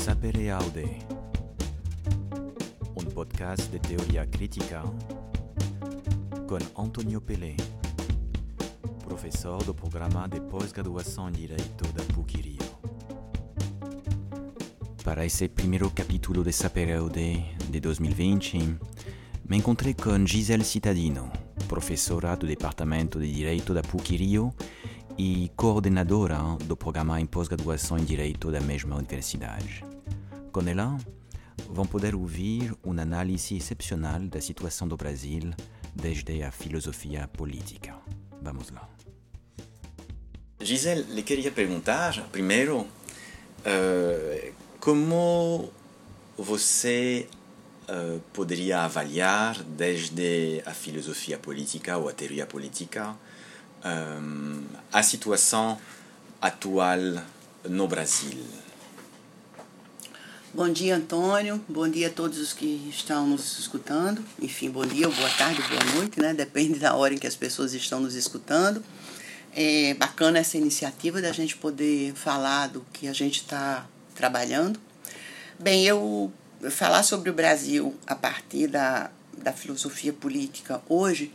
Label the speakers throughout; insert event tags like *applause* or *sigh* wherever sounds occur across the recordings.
Speaker 1: Sapere Aude, um podcast de teoria crítica com Antonio Pelé, professor do programa de pós-graduação em Direito da PUC-Rio. Para esse primeiro capítulo de Sapere Aude de 2020, me encontrei com Gisele Cittadino, professora do Departamento de Direito da PUC-Rio e coordenadora do programa em pós-graduação em Direito da mesma universidade. Com ela, vão poder ouvir uma análise excepcional da situação do Brasil desde a filosofia política. Vamos lá. Gisele, lhe queria perguntar, primeiro, uh, como você uh, poderia avaliar desde a filosofia política ou a teoria política um, a situação atual no Brasil.
Speaker 2: Bom dia, Antônio. Bom dia a todos os que estão nos escutando. Enfim, bom dia, boa tarde, boa noite, né? Depende da hora em que as pessoas estão nos escutando. É bacana essa iniciativa da gente poder falar do que a gente está trabalhando. Bem, eu falar sobre o Brasil a partir da, da filosofia política hoje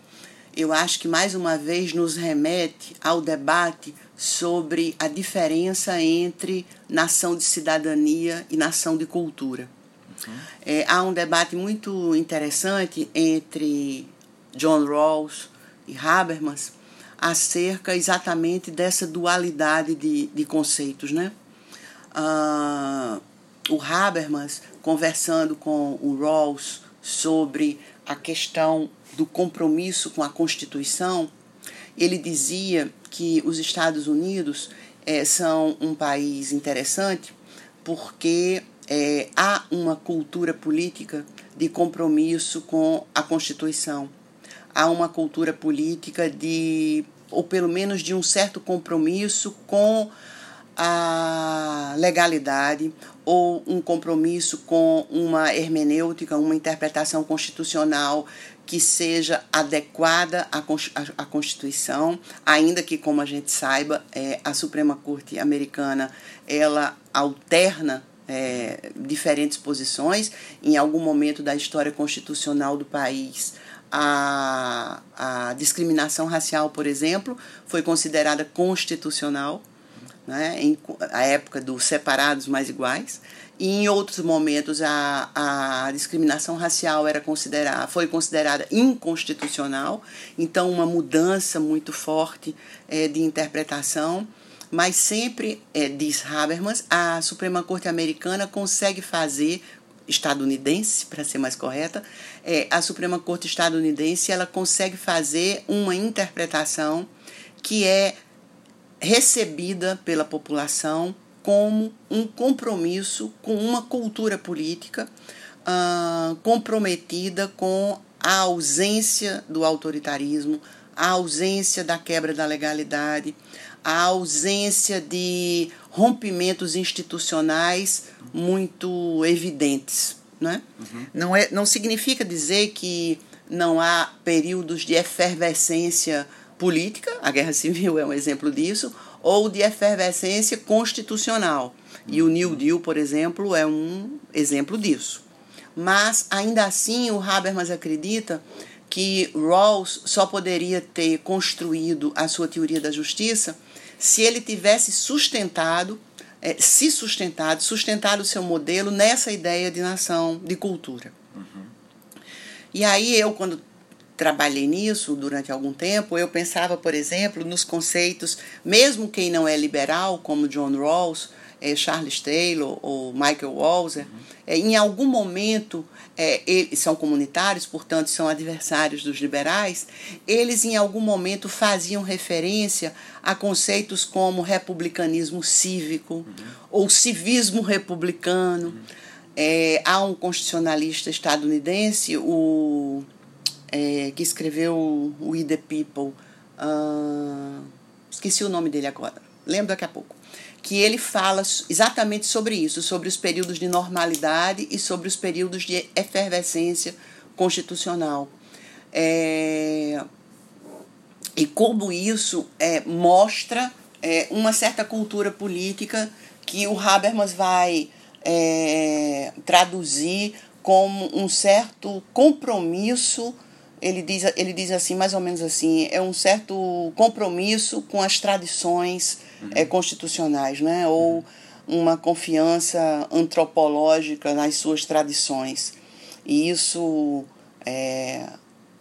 Speaker 2: eu acho que mais uma vez nos remete ao debate sobre a diferença entre nação de cidadania e nação de cultura. Uhum. É, há um debate muito interessante entre John Rawls e Habermas acerca exatamente dessa dualidade de, de conceitos. Né? Uh, o Habermas, conversando com o Rawls sobre a questão do compromisso com a Constituição, ele dizia que os Estados Unidos é, são um país interessante porque é, há uma cultura política de compromisso com a Constituição. Há uma cultura política de, ou pelo menos de um certo compromisso com a legalidade ou um compromisso com uma hermenêutica, uma interpretação constitucional que seja adequada à Constituição, ainda que, como a gente saiba, é, a Suprema Corte Americana ela alterna é, diferentes posições. Em algum momento da história constitucional do país, a, a discriminação racial, por exemplo, foi considerada constitucional né, em a época dos separados mais iguais, e em outros momentos a, a discriminação racial era considerada, foi considerada inconstitucional, então uma mudança muito forte é, de interpretação, mas sempre, é, diz Habermas, a Suprema Corte Americana consegue fazer estadunidense, para ser mais correta, é, a Suprema Corte estadunidense ela consegue fazer uma interpretação que é recebida pela população como um compromisso com uma cultura política uh, comprometida com a ausência do autoritarismo, a ausência da quebra da legalidade, a ausência de rompimentos institucionais muito evidentes. Né? Uhum. Não, é, não significa dizer que não há períodos de efervescência política, a guerra civil é um exemplo disso, ou de efervescência constitucional. E o New Deal, por exemplo, é um exemplo disso. Mas, ainda assim, o Habermas acredita que Rawls só poderia ter construído a sua teoria da justiça se ele tivesse sustentado, é, se sustentado, sustentado o seu modelo nessa ideia de nação, de cultura. Uhum. E aí eu, quando trabalhei nisso durante algum tempo, eu pensava, por exemplo, nos conceitos, mesmo quem não é liberal, como John Rawls, é, Charles Taylor ou Michael Walzer, é, em algum momento é, eles são comunitários, portanto são adversários dos liberais, eles em algum momento faziam referência a conceitos como republicanismo cívico uhum. ou civismo republicano. Uhum. É, há um constitucionalista estadunidense, o é, que escreveu We the People. Uh, esqueci o nome dele agora, lembro daqui a pouco. Que ele fala exatamente sobre isso, sobre os períodos de normalidade e sobre os períodos de efervescência constitucional. É, e como isso é, mostra é, uma certa cultura política que o Habermas vai é, traduzir como um certo compromisso ele diz, ele diz assim, mais ou menos assim, é um certo compromisso com as tradições uhum. é, constitucionais, né? ou uma confiança antropológica nas suas tradições. E isso, é,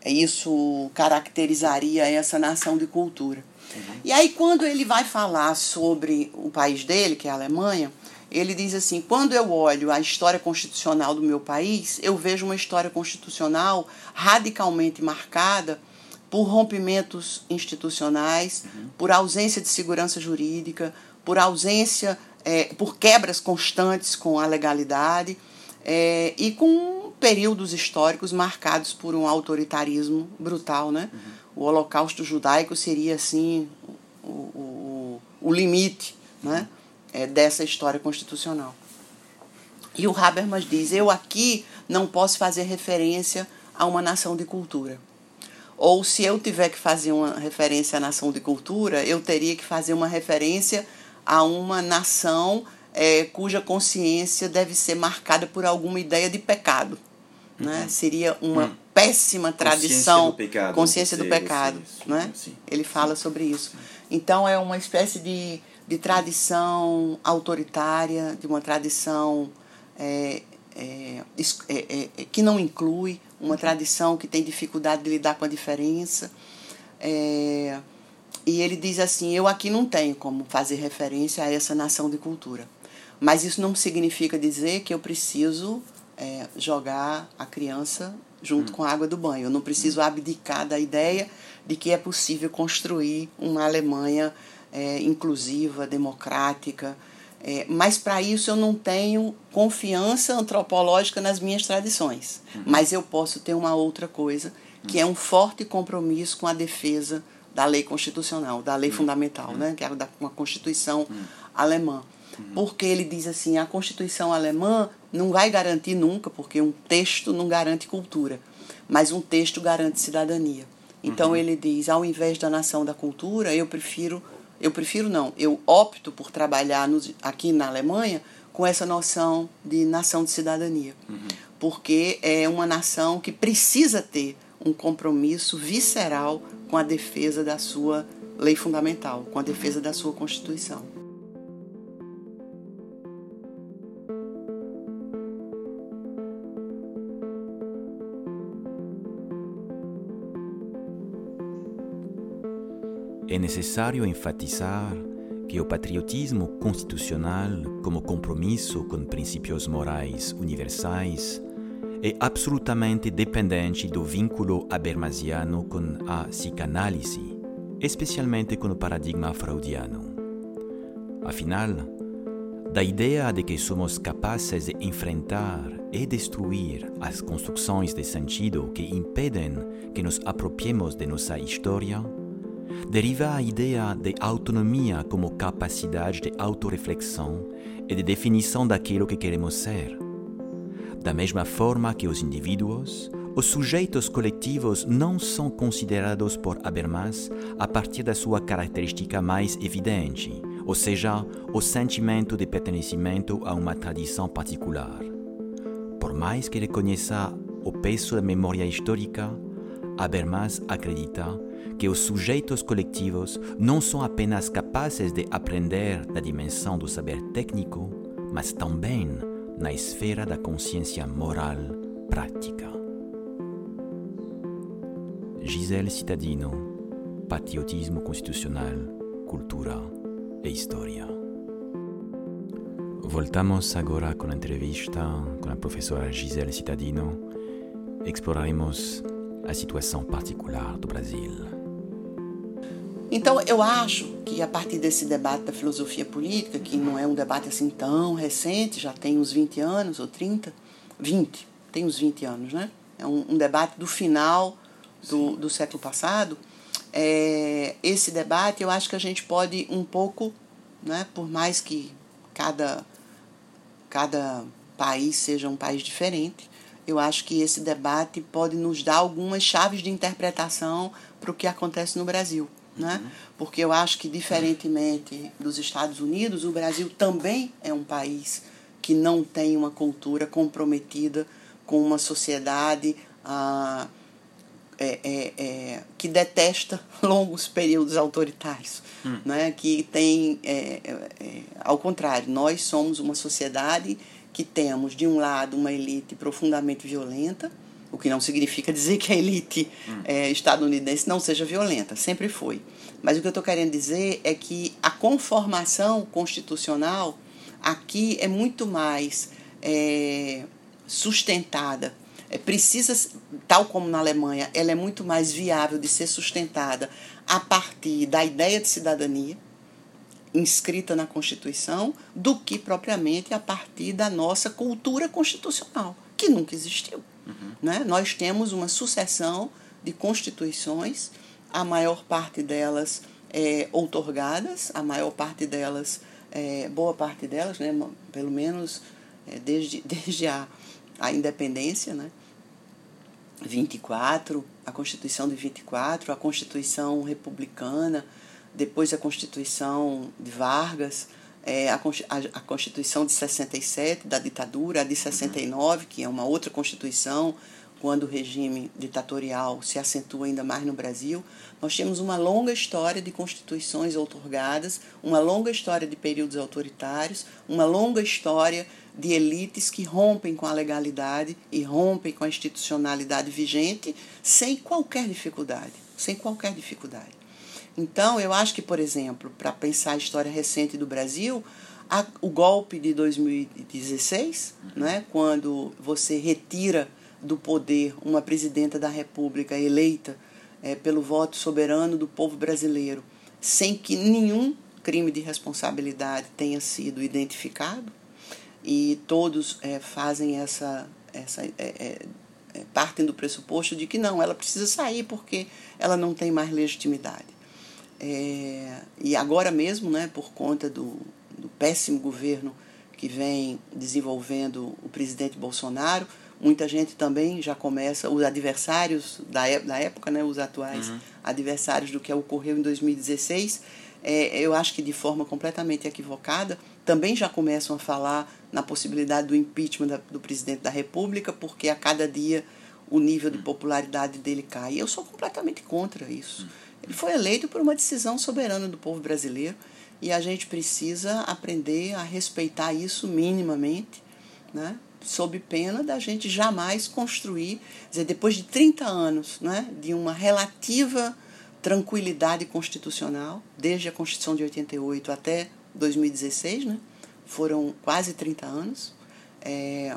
Speaker 2: isso caracterizaria essa nação de cultura. Uhum. E aí, quando ele vai falar sobre o país dele, que é a Alemanha, ele diz assim: quando eu olho a história constitucional do meu país, eu vejo uma história constitucional radicalmente marcada por rompimentos institucionais, uhum. por ausência de segurança jurídica, por ausência, é, por quebras constantes com a legalidade é, e com períodos históricos marcados por um autoritarismo brutal, né? Uhum. O Holocausto judaico seria assim o, o, o limite, né? É, dessa história constitucional. E o Habermas diz: eu aqui não posso fazer referência a uma nação de cultura. Ou se eu tiver que fazer uma referência à nação de cultura, eu teria que fazer uma referência a uma nação é, cuja consciência deve ser marcada por alguma ideia de pecado. Né? Uhum. Né? Seria uma uhum. péssima tradição. Consciência do pecado. Consciência do pecado né? Ele fala sobre isso. Então é uma espécie de de tradição autoritária, de uma tradição é, é, é, é, que não inclui, uma tradição que tem dificuldade de lidar com a diferença. É, e ele diz assim: Eu aqui não tenho como fazer referência a essa nação de cultura. Mas isso não significa dizer que eu preciso é, jogar a criança junto hum. com a água do banho. Eu não preciso abdicar da ideia de que é possível construir uma Alemanha é, inclusiva, democrática. É, mas para isso eu não tenho confiança antropológica nas minhas tradições. Uhum. Mas eu posso ter uma outra coisa, que é um forte compromisso com a defesa da lei constitucional, da lei uhum. fundamental, uhum. né? que é da uma Constituição uhum. alemã. Uhum. Porque ele diz assim: a Constituição alemã não vai garantir nunca, porque um texto não garante cultura, mas um texto garante cidadania. Então uhum. ele diz: ao invés da nação da cultura, eu prefiro eu prefiro não, eu opto por trabalhar nos, aqui na Alemanha com essa noção de nação de cidadania. Uhum. Porque é uma nação que precisa ter um compromisso visceral com a defesa da sua lei fundamental, com a defesa da sua Constituição.
Speaker 1: É necessário enfatizar que o patriotismo constitucional, como compromisso com princípios morais universais, é absolutamente dependente do vínculo habermasiano com a psicanálise, especialmente com o paradigma freudiano. Afinal, da ideia de que somos capazes de enfrentar e destruir as construções de sentido que impedem que nos apropriemos de nossa história, deriva a ideia de autonomia como capacidade de autorreflexão e de definição daquilo que queremos ser. Da mesma forma que os indivíduos, os sujeitos coletivos não são considerados por Habermas a partir da sua característica mais evidente, ou seja, o sentimento de pertencimento a uma tradição particular. Por mais que ele conheça o peso da memória histórica, Habermas acredita que os sujeitos coletivos não são apenas capazes de aprender na dimensão do saber técnico, mas também na esfera da consciência moral prática. Gisele Citadino, Patriotismo Constitucional, Cultura e História. Voltamos agora com a entrevista com a professora Gisele Citadino. Exploraremos a situação particular do Brasil.
Speaker 2: Então, eu acho que a partir desse debate da filosofia política, que não é um debate assim tão recente, já tem uns 20 anos ou 30, 20, tem uns 20 anos, né? É um, um debate do final do, do século passado. É, esse debate, eu acho que a gente pode um pouco, né, por mais que cada, cada país seja um país diferente, eu acho que esse debate pode nos dar algumas chaves de interpretação para o que acontece no Brasil. Né? Uhum. Porque eu acho que, diferentemente dos Estados Unidos, o Brasil também é um país que não tem uma cultura comprometida com uma sociedade ah, é, é, é, que detesta *laughs* longos períodos autoritários, hum. né? que tem, é, é, é, ao contrário, nós somos uma sociedade que temos, de um lado, uma elite profundamente violenta, o que não significa dizer que a elite hum. estadunidense não seja violenta, sempre foi. Mas o que eu estou querendo dizer é que a conformação constitucional aqui é muito mais sustentada é, precisa, tal como na Alemanha, ela é muito mais viável de ser sustentada a partir da ideia de cidadania inscrita na Constituição do que propriamente a partir da nossa cultura constitucional, que nunca existiu. Uhum. Né? Nós temos uma sucessão de constituições, a maior parte delas é, outorgadas, a maior parte delas, é, boa parte delas, né, pelo menos é, desde, *laughs* desde a, a independência, né, 24, a Constituição de 24, a Constituição Republicana, depois a Constituição de Vargas, é, a, a, Constituição de 67, da ditadura, a de 69, que é uma outra Constituição, quando o regime ditatorial se acentua ainda mais no Brasil. Nós temos uma longa história de constituições outorgadas, uma longa história de períodos autoritários, uma longa história de elites que rompem com a legalidade e rompem com a institucionalidade vigente sem qualquer dificuldade, sem qualquer dificuldade. Então, eu acho que, por exemplo, para pensar a história recente do Brasil, a, o golpe de 2016, né, quando você retira do poder uma presidenta da República eleita é, pelo voto soberano do povo brasileiro, sem que nenhum crime de responsabilidade tenha sido identificado, e todos é, fazem essa, essa é, é, é, partem do pressuposto de que não, ela precisa sair porque ela não tem mais legitimidade. É, e agora mesmo, né, por conta do, do péssimo governo que vem desenvolvendo o presidente Bolsonaro, muita gente também já começa, os adversários da, da época, né, os atuais uhum. adversários do que ocorreu em 2016, é, eu acho que de forma completamente equivocada, também já começam a falar na possibilidade do impeachment da, do presidente da República, porque a cada dia o nível de popularidade dele cai. Eu sou completamente contra isso. Ele foi eleito por uma decisão soberana do povo brasileiro e a gente precisa aprender a respeitar isso minimamente, né? sob pena da gente jamais construir, dizer, depois de 30 anos né, de uma relativa tranquilidade constitucional, desde a Constituição de 88 até 2016, né? foram quase 30 anos, é,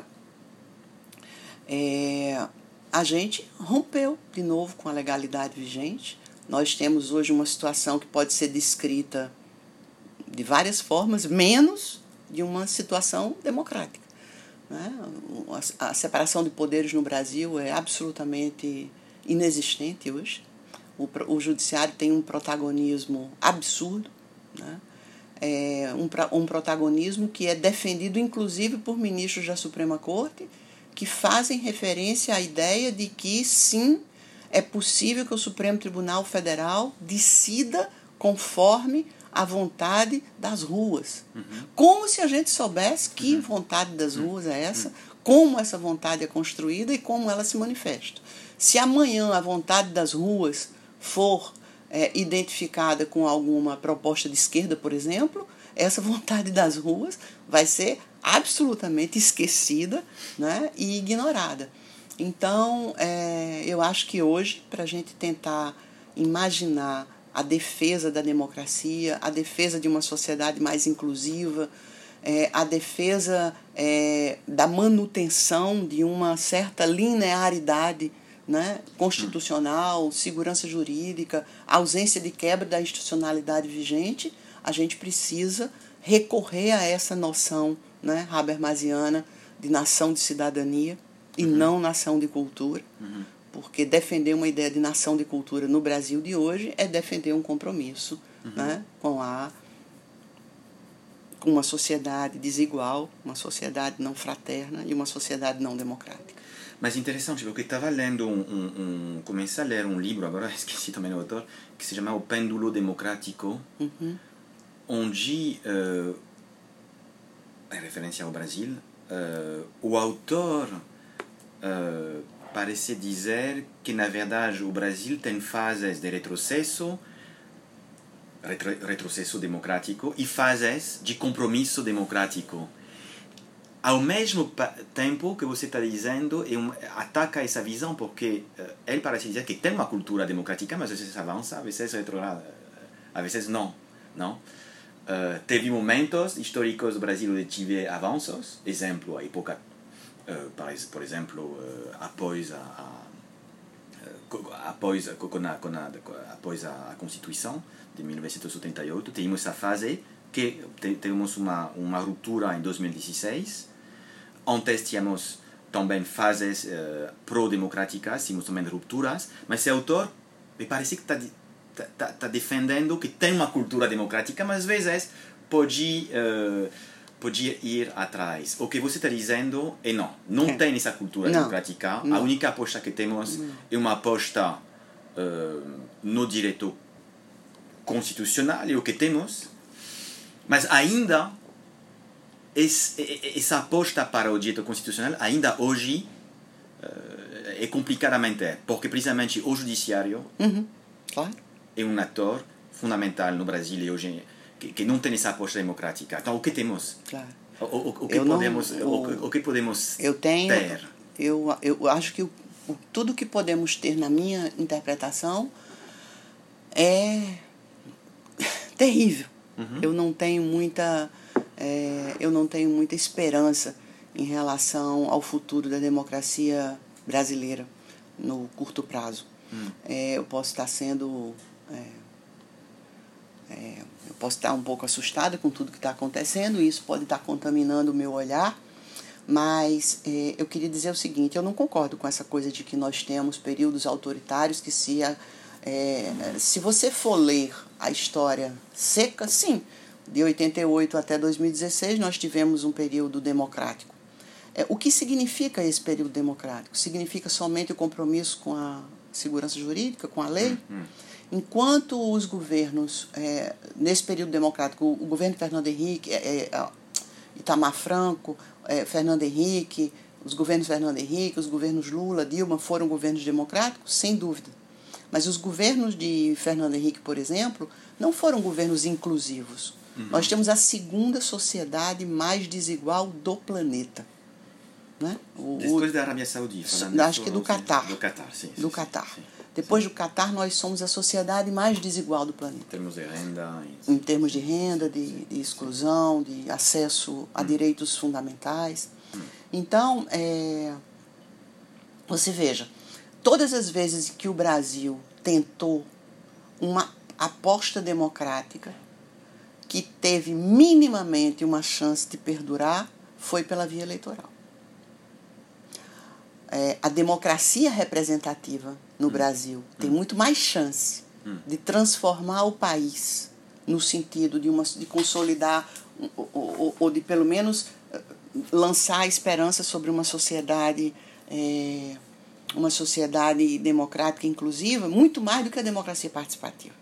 Speaker 2: é, a gente rompeu de novo com a legalidade vigente. Nós temos hoje uma situação que pode ser descrita de várias formas, menos de uma situação democrática. Né? A, separação de poderes no Brasil é absolutamente inexistente hoje. O, o judiciário tem um protagonismo absurdo. Né? é, um, um protagonismo que é defendido inclusive por ministros da Suprema Corte, que fazem referência à ideia de que sim, é possível que o Supremo Tribunal Federal decida conforme a vontade das ruas. Uhum. Como se a gente soubesse que uhum. vontade das uhum. ruas é essa, uhum. como essa vontade é construída e como ela se manifesta. Se amanhã a vontade das ruas for é, identificada com alguma proposta de esquerda, por exemplo, essa *laughs* vontade das ruas vai ser absolutamente esquecida né, e ignorada. Então, é, eu acho que hoje, para a gente tentar imaginar a defesa da democracia, a defesa de uma sociedade mais inclusiva, é, a defesa é, da manutenção de uma certa linearidade né, constitucional, segurança jurídica, ausência de quebra da institucionalidade vigente, a gente precisa recorrer a essa noção né, habermasiana de nação de cidadania e uhum. não nação de cultura, uhum. porque defender uma ideia de nação de cultura no Brasil de hoje é defender um compromisso uhum. né, com a com uma sociedade desigual, uma sociedade não fraterna e uma sociedade não democrática.
Speaker 1: Mas interessante, porque estava lendo um, um, um, Comecei a ler um livro, agora *laughs* esqueci também o autor, que se chama O Pêndulo Democrático, uhum. onde uh, em referência ao Brasil, uh, o autor uh, parece dizer que, na verdade, o Brasil tem fases de retrocesso, retro, retrocesso democrático, e fases de compromisso democrático. Ao mesmo tempo que você está dizendo, um, ataca essa visão, porque uh, ele parece dizer que tem uma cultura democrática, mas às vezes avança, às vezes retrograda, às vezes não. não? Uh, teve momentos históricos do Brasil onde tive avanços, exemplo, a época, por exemplo, uh, após a, a após, a, a, após a Constituição de 1978, tivemos essa fase que temos uma, uma ruptura em 2016. Antes tínhamos também fases uh, pro-democráticas, tínhamos também rupturas, mas esse autor me parece que está está tá defendendo que tem uma cultura democrática, mas às vezes pode, uh, pode ir atrás. O que você está dizendo é não, não é. tem essa cultura não. democrática. Não. A única aposta que temos não. é uma aposta uh, no direito constitucional, é o que temos, mas ainda esse, essa aposta para o direito constitucional ainda hoje uh, é complicadamente, porque precisamente o judiciário
Speaker 2: uhum. claro
Speaker 1: é um ator fundamental no Brasil e hoje que, que não tem essa aposta democrática. Então, o que temos?
Speaker 2: Claro.
Speaker 1: O, o, o que eu podemos, não, o, o, que podemos
Speaker 2: eu tenho,
Speaker 1: ter?
Speaker 2: Eu, eu acho que o, tudo que podemos ter na minha interpretação é *laughs* terrível. Uhum. Eu não tenho muita é, eu não tenho muita esperança em relação ao futuro da democracia brasileira no curto prazo. Hum. É, eu posso estar sendo é, é, eu posso estar um pouco assustada com tudo que está acontecendo, e isso pode estar contaminando o meu olhar, mas é, eu queria dizer o seguinte: eu não concordo com essa coisa de que nós temos períodos autoritários que, se, é, se você for ler a história seca, sim, de 88 até 2016 nós tivemos um período democrático. É, o que significa esse período democrático? Significa somente o compromisso com a segurança jurídica, com a lei? Enquanto os governos, é, nesse período democrático, o governo de Fernando Henrique, é, é, Itamar Franco, é, Fernando Henrique, os governos Fernando Henrique, os governos Lula, Dilma foram governos democráticos, sem dúvida. Mas os governos de Fernando Henrique, por exemplo, não foram governos inclusivos. Uhum. Nós temos a segunda sociedade mais desigual do planeta. Né?
Speaker 1: O, Depois da Arábia Saudita.
Speaker 2: Acho que do Catar.
Speaker 1: Do Catar, sim.
Speaker 2: Do Catar. Sim. Depois do Catar, nós somos a sociedade mais desigual do planeta. Em
Speaker 1: termos de renda.
Speaker 2: Em termos de renda, de, de exclusão, de acesso a hum. direitos fundamentais. Hum. Então, é, você veja, todas as vezes que o Brasil tentou uma aposta democrática que teve minimamente uma chance de perdurar, foi pela via eleitoral. É, a democracia representativa no. Brasil tem muito mais chance de transformar o país no sentido de, uma, de consolidar ou, ou, ou de pelo menos eh, lançar esperança sobre uma sociedade é, uma sociedade democrática inclusiva muito mais do que a democracia participativa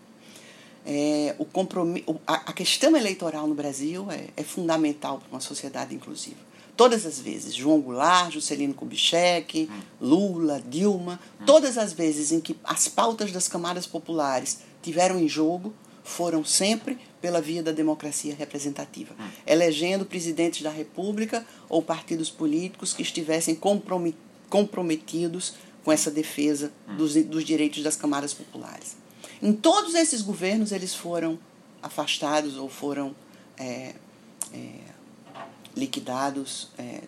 Speaker 2: é, o compromisso, a, a questão eleitoral no Brasil é, é fundamental para uma sociedade inclusiva Todas as vezes, João Goulart, Juscelino Kubitschek, Lula, Dilma, todas as vezes em que as pautas das camadas populares tiveram em jogo, foram sempre pela via da democracia representativa, elegendo presidentes da República ou partidos políticos que estivessem comprometidos com essa defesa dos, dos direitos das camadas populares. Em todos esses governos, eles foram afastados ou foram é, liquidados, é,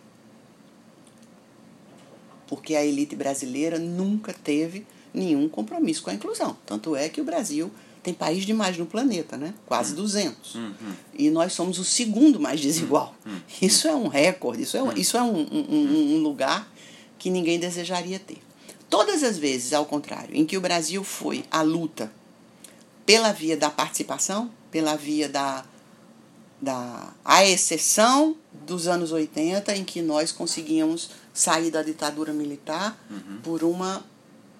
Speaker 2: porque a elite brasileira nunca teve nenhum compromisso com a inclusão. Tanto é que o Brasil tem país demais no planeta, né? quase 200. Uhum. E nós somos o segundo mais desigual. Uhum. Isso é um recorde, isso é, um, isso é um, um, um lugar que ninguém desejaria ter. Todas as vezes, ao contrário, em que o Brasil foi à luta pela via da participação, pela via da da a exceção dos anos 80 em que nós conseguíamos sair da ditadura militar uhum. por uma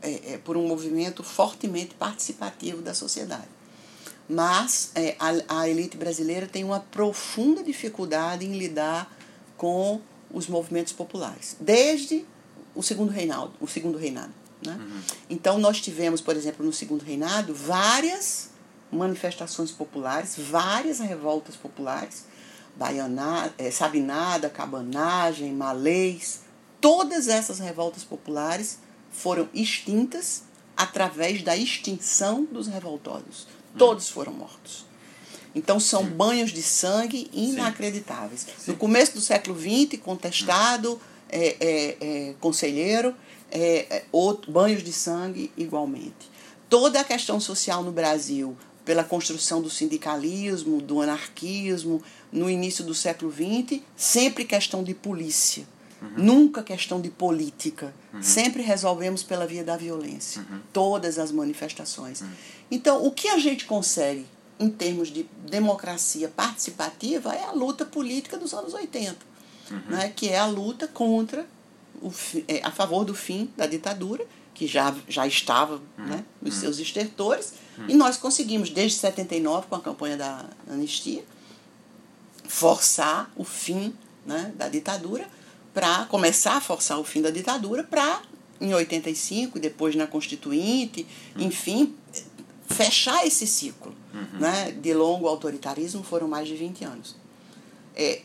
Speaker 2: é, é, por um movimento fortemente participativo da sociedade. mas é, a, a elite brasileira tem uma profunda dificuldade em lidar com os movimentos populares, desde o segundo reinado, o segundo reinado. Né? Uhum. Então nós tivemos, por exemplo, no segundo reinado, várias manifestações populares, várias revoltas populares, baiana, é, sabinada, cabanagem, malês, todas essas revoltas populares foram extintas através da extinção dos revoltosos. Todos foram mortos. Então são banhos de sangue inacreditáveis. Sim. No começo do século XX, contestado, é, é, é, conselheiro, é, é, outro, banhos de sangue igualmente. Toda a questão social no Brasil, pela construção do sindicalismo, do anarquismo, no início do século XX, sempre questão de polícia. Uhum. Nunca questão de política. Uhum. Sempre resolvemos pela via da violência. Uhum. Todas as manifestações. Uhum. Então, o que a gente consegue em termos de democracia participativa é a luta política dos anos 80, uhum. né, que é a luta contra, o, é, a favor do fim da ditadura, que já, já estava uhum. né, nos seus estertores, e nós conseguimos, desde 79, com a campanha da anistia, forçar o fim né, da ditadura, para começar a forçar o fim da ditadura, para, em 85, e depois na Constituinte, enfim, fechar esse ciclo uhum. né, de longo autoritarismo foram mais de 20 anos. É,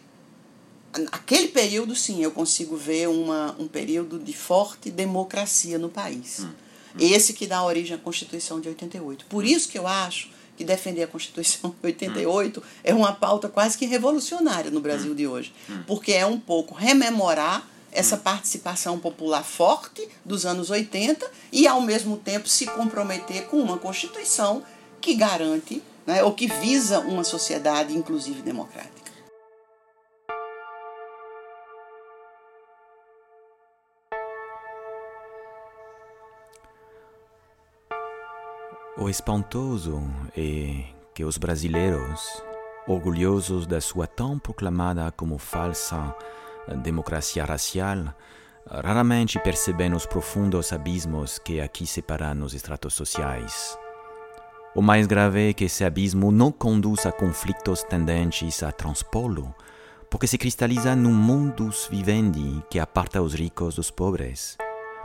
Speaker 2: aquele período, sim, eu consigo ver uma, um período de forte democracia no país. Uhum. Esse que dá origem à Constituição de 88. Por isso que eu acho que defender a Constituição de 88 uhum. é uma pauta quase que revolucionária no Brasil de hoje. Porque é um pouco rememorar essa participação popular forte dos anos 80 e, ao mesmo tempo, se comprometer com uma Constituição que garante né, ou que visa uma sociedade, inclusive, democrática.
Speaker 1: O espantoso é que os brasileiros, orgulhosos da sua tão proclamada como falsa democracia racial, raramente percebem os profundos abismos que aqui separam os estratos sociais. O mais grave é que esse abismo não conduz a conflitos tendentes a transpô-lo, porque se cristaliza num mundus vivendi que aparta os ricos dos pobres,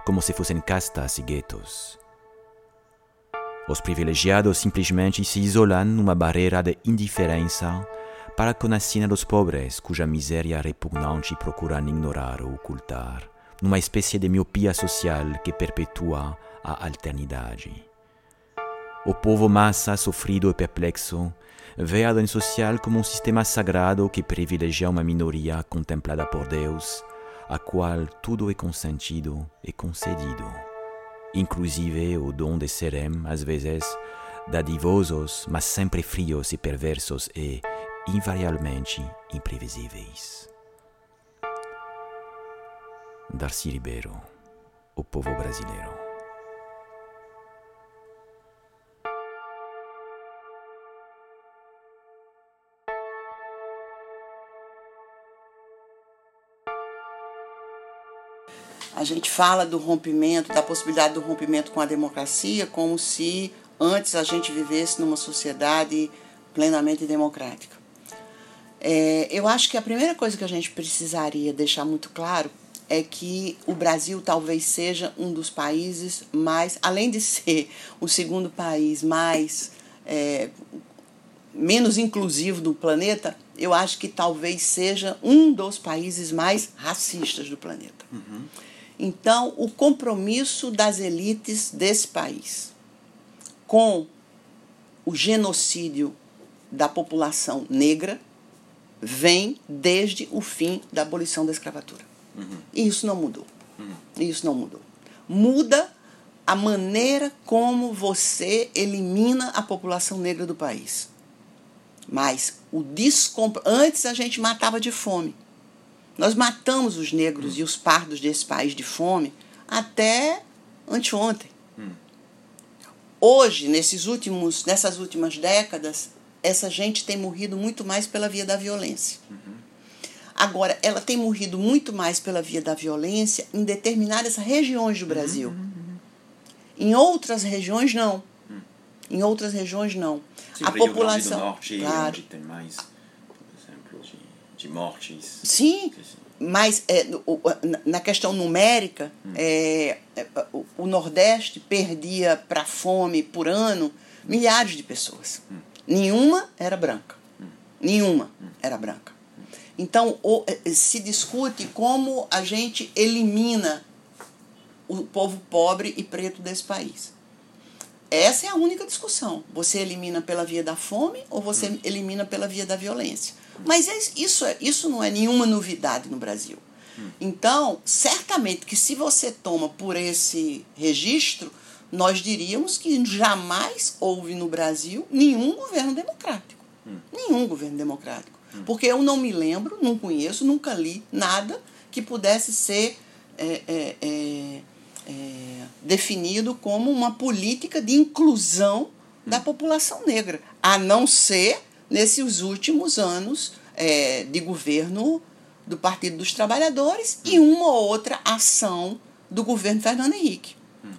Speaker 1: como se fossem castas e guetos. Os privilegiados simplesmente se isolam numa barreira de indiferença para con a dos pobres cuja miséria repugnante procuram ignorar ou ocultar, numa espécie de miopia social que perpetua a alternidade. O povo massa, sofrido e perplexo, vê a ordem social como um sistema sagrado que privilegia uma minoria contemplada por Deus, a qual tudo é consentido e concedido, inclusive o dom de serem, às vezes, dadivosos, mas sempre frios e perversos e, invariavelmente imprevisíveis. Darcy Ribeiro, o povo brasileiro.
Speaker 2: A gente fala do rompimento, da possibilidade do rompimento com a democracia, como se antes a gente vivesse numa sociedade plenamente democrática. É, eu acho que a primeira coisa que a gente precisaria deixar muito claro é que o Brasil talvez seja um dos países mais, além de ser *laughs* o segundo país mais é, menos inclusivo do planeta, eu acho que talvez seja um dos países mais racistas do planeta. Uhum. Então, o compromisso das elites desse país com o genocídio da população negra vem desde o fim da abolição da escravatura. Uhum. E isso não mudou. Uhum. Isso não mudou. Muda a maneira como você elimina a população negra do país. Mas o descompro... antes a gente matava de fome. Nós matamos os negros uhum. e os pardos desse país de fome até anteontem. Uhum. Hoje, nesses últimos, nessas últimas décadas, essa gente tem morrido muito mais pela via da violência. Uhum. Agora, ela tem morrido muito mais pela via da violência em determinadas regiões do Brasil. Uhum. Em outras regiões, não. Em outras regiões, não.
Speaker 1: Sim, a população. Do Norte, claro. onde tem mais, por exemplo, de, de mortes.
Speaker 2: Sim, mas é, na questão numérica, hum. é, é o Nordeste perdia para fome por ano milhares de pessoas. Hum. Nenhuma era branca. Hum. Nenhuma hum. era branca. Então, é, se discute como a gente elimina o povo pobre e preto desse país. Essa é a única discussão. Você elimina pela via da fome ou você hum. elimina pela via da violência. Mas é isso, é, isso não é nenhuma novidade no Brasil. Hum. Então, certamente que se você toma por esse registro, nós diríamos que jamais houve no Brasil nenhum governo democrático. Hum. Nenhum governo democrático. Hum. Porque eu não me lembro, não conheço, nunca li nada que pudesse ser é, é, é, é definido como uma política de inclusão da hum. população negra, a não ser nesses últimos anos é, de governo do Partido dos Trabalhadores e uma ou outra ação do governo Fernando Henrique.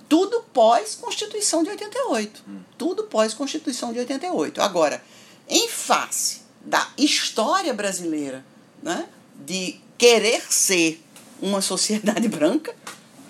Speaker 2: Tudo pós-Constituição de 88. Tudo pós-Constituição de 88. Agora, em face da história brasileira né, de querer ser uma sociedade *laughs* branca,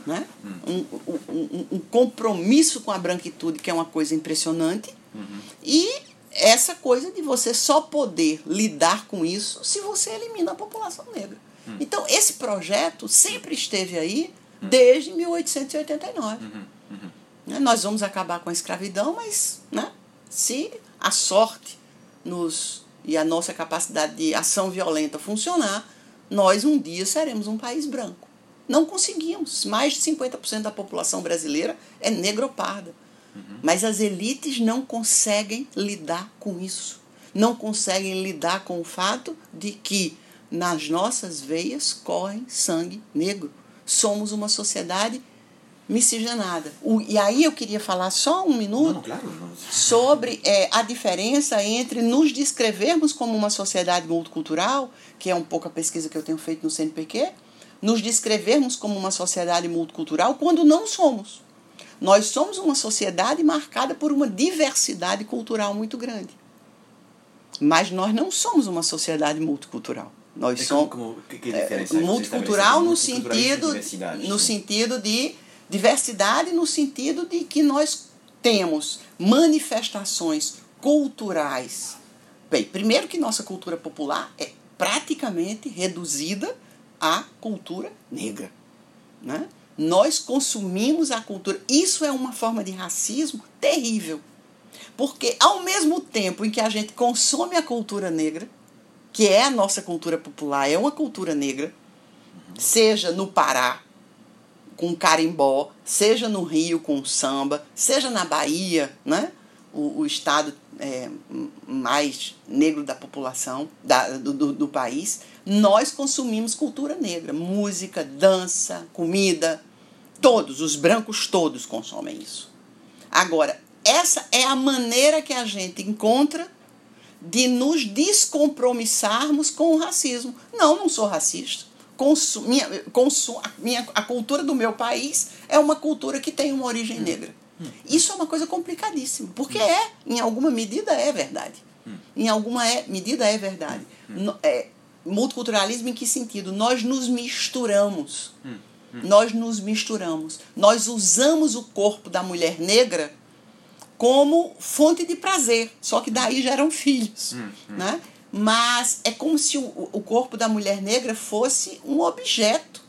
Speaker 2: né, um, um, um compromisso com a branquitude, que é uma coisa impressionante, uhum. e essa coisa de você só poder lidar com isso se você elimina a população negra. Hum. Então, esse projeto sempre esteve aí hum. desde 1889. Uhum. Uhum. Né? Nós vamos acabar com a escravidão, mas né, se a sorte nos e a nossa capacidade de ação violenta funcionar, nós um dia seremos um país branco. Não conseguimos. Mais de 50% da população brasileira é negroparda. Uhum. Mas as elites não conseguem lidar com isso. Não conseguem lidar com o fato de que nas nossas veias corre sangue negro. Somos uma sociedade miscigenada. O, e aí eu queria falar só um minuto não, claro, não. sobre é, a diferença entre nos descrevermos como uma sociedade multicultural, que é um pouco a pesquisa que eu tenho feito no CNPq, nos descrevermos como uma sociedade multicultural quando não somos. Nós somos uma sociedade marcada por uma diversidade cultural muito grande. Mas nós não somos uma sociedade multicultural. Nós é somos como, que, que é, multicultural no sentido no sentido de diversidade no sentido de que nós temos manifestações culturais. Bem, primeiro que nossa cultura popular é praticamente reduzida à cultura negra, né? Nós consumimos a cultura. Isso é uma forma de racismo terrível. Porque ao mesmo tempo em que a gente consome a cultura negra, que é a nossa cultura popular, é uma cultura negra, seja no Pará com carimbó, seja no Rio com samba, seja na Bahia, né? o, o estado é, mais negro da população, da, do, do, do país, nós consumimos cultura negra, música, dança, comida, Todos, os brancos todos consomem isso. Agora, essa é a maneira que a gente encontra de nos descompromissarmos com o racismo. Não, não sou racista. Consu, minha, consu, a, minha, a cultura do meu país é uma cultura que tem uma origem hum. negra. Hum. Isso é uma coisa complicadíssima, porque hum. é, em alguma medida, é verdade. Hum. Em alguma é, medida é verdade. Hum. É, multiculturalismo em que sentido? Nós nos misturamos. Hum nós nos misturamos. Nós usamos o corpo da mulher negra como fonte de prazer, só que daí geram filhos. Hum, hum. Né? Mas é como se o, o corpo da mulher negra fosse um objeto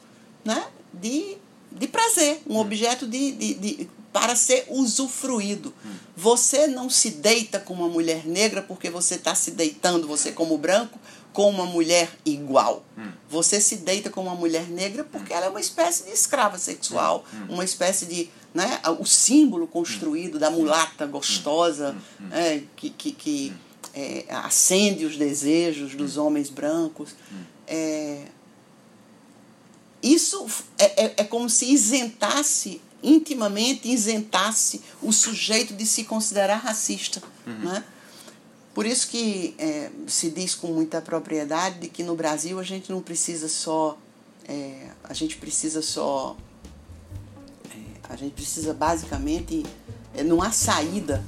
Speaker 2: né? de, de prazer, um hum. objeto de, de, de, para ser usufruído. Hum. Você não se deita com uma mulher negra porque você está se deitando, você como branco, com uma mulher igual. Hum. Você se deita com uma mulher negra porque hum. ela é uma espécie de escrava sexual, hum. hum. uma espécie de. Né, o símbolo construído da mulata gostosa é, que, que, que é, acende os desejos dos homens brancos. É, isso é, é, é como se isentasse, intimamente isentasse o sujeito de se considerar racista. Uhum. Né? Por isso que é, se diz com muita propriedade de que no Brasil a gente não precisa só. É, a gente precisa só. É, a gente precisa basicamente. É, não há saída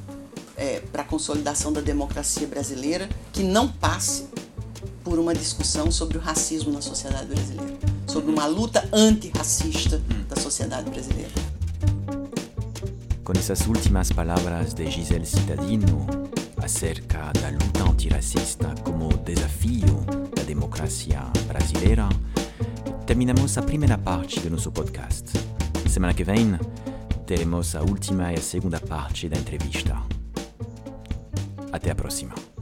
Speaker 2: é, para a consolidação da democracia brasileira que não passe por uma discussão sobre o racismo na sociedade brasileira, sobre uma luta antirracista da sociedade brasileira.
Speaker 1: Com essas últimas palavras de Gisele Citadino acerca da luta antirracista como desafio da democracia brasileira, terminamos a primeira parte do nosso podcast. Semana que vem teremos a última e a segunda parte da entrevista. Até a próxima.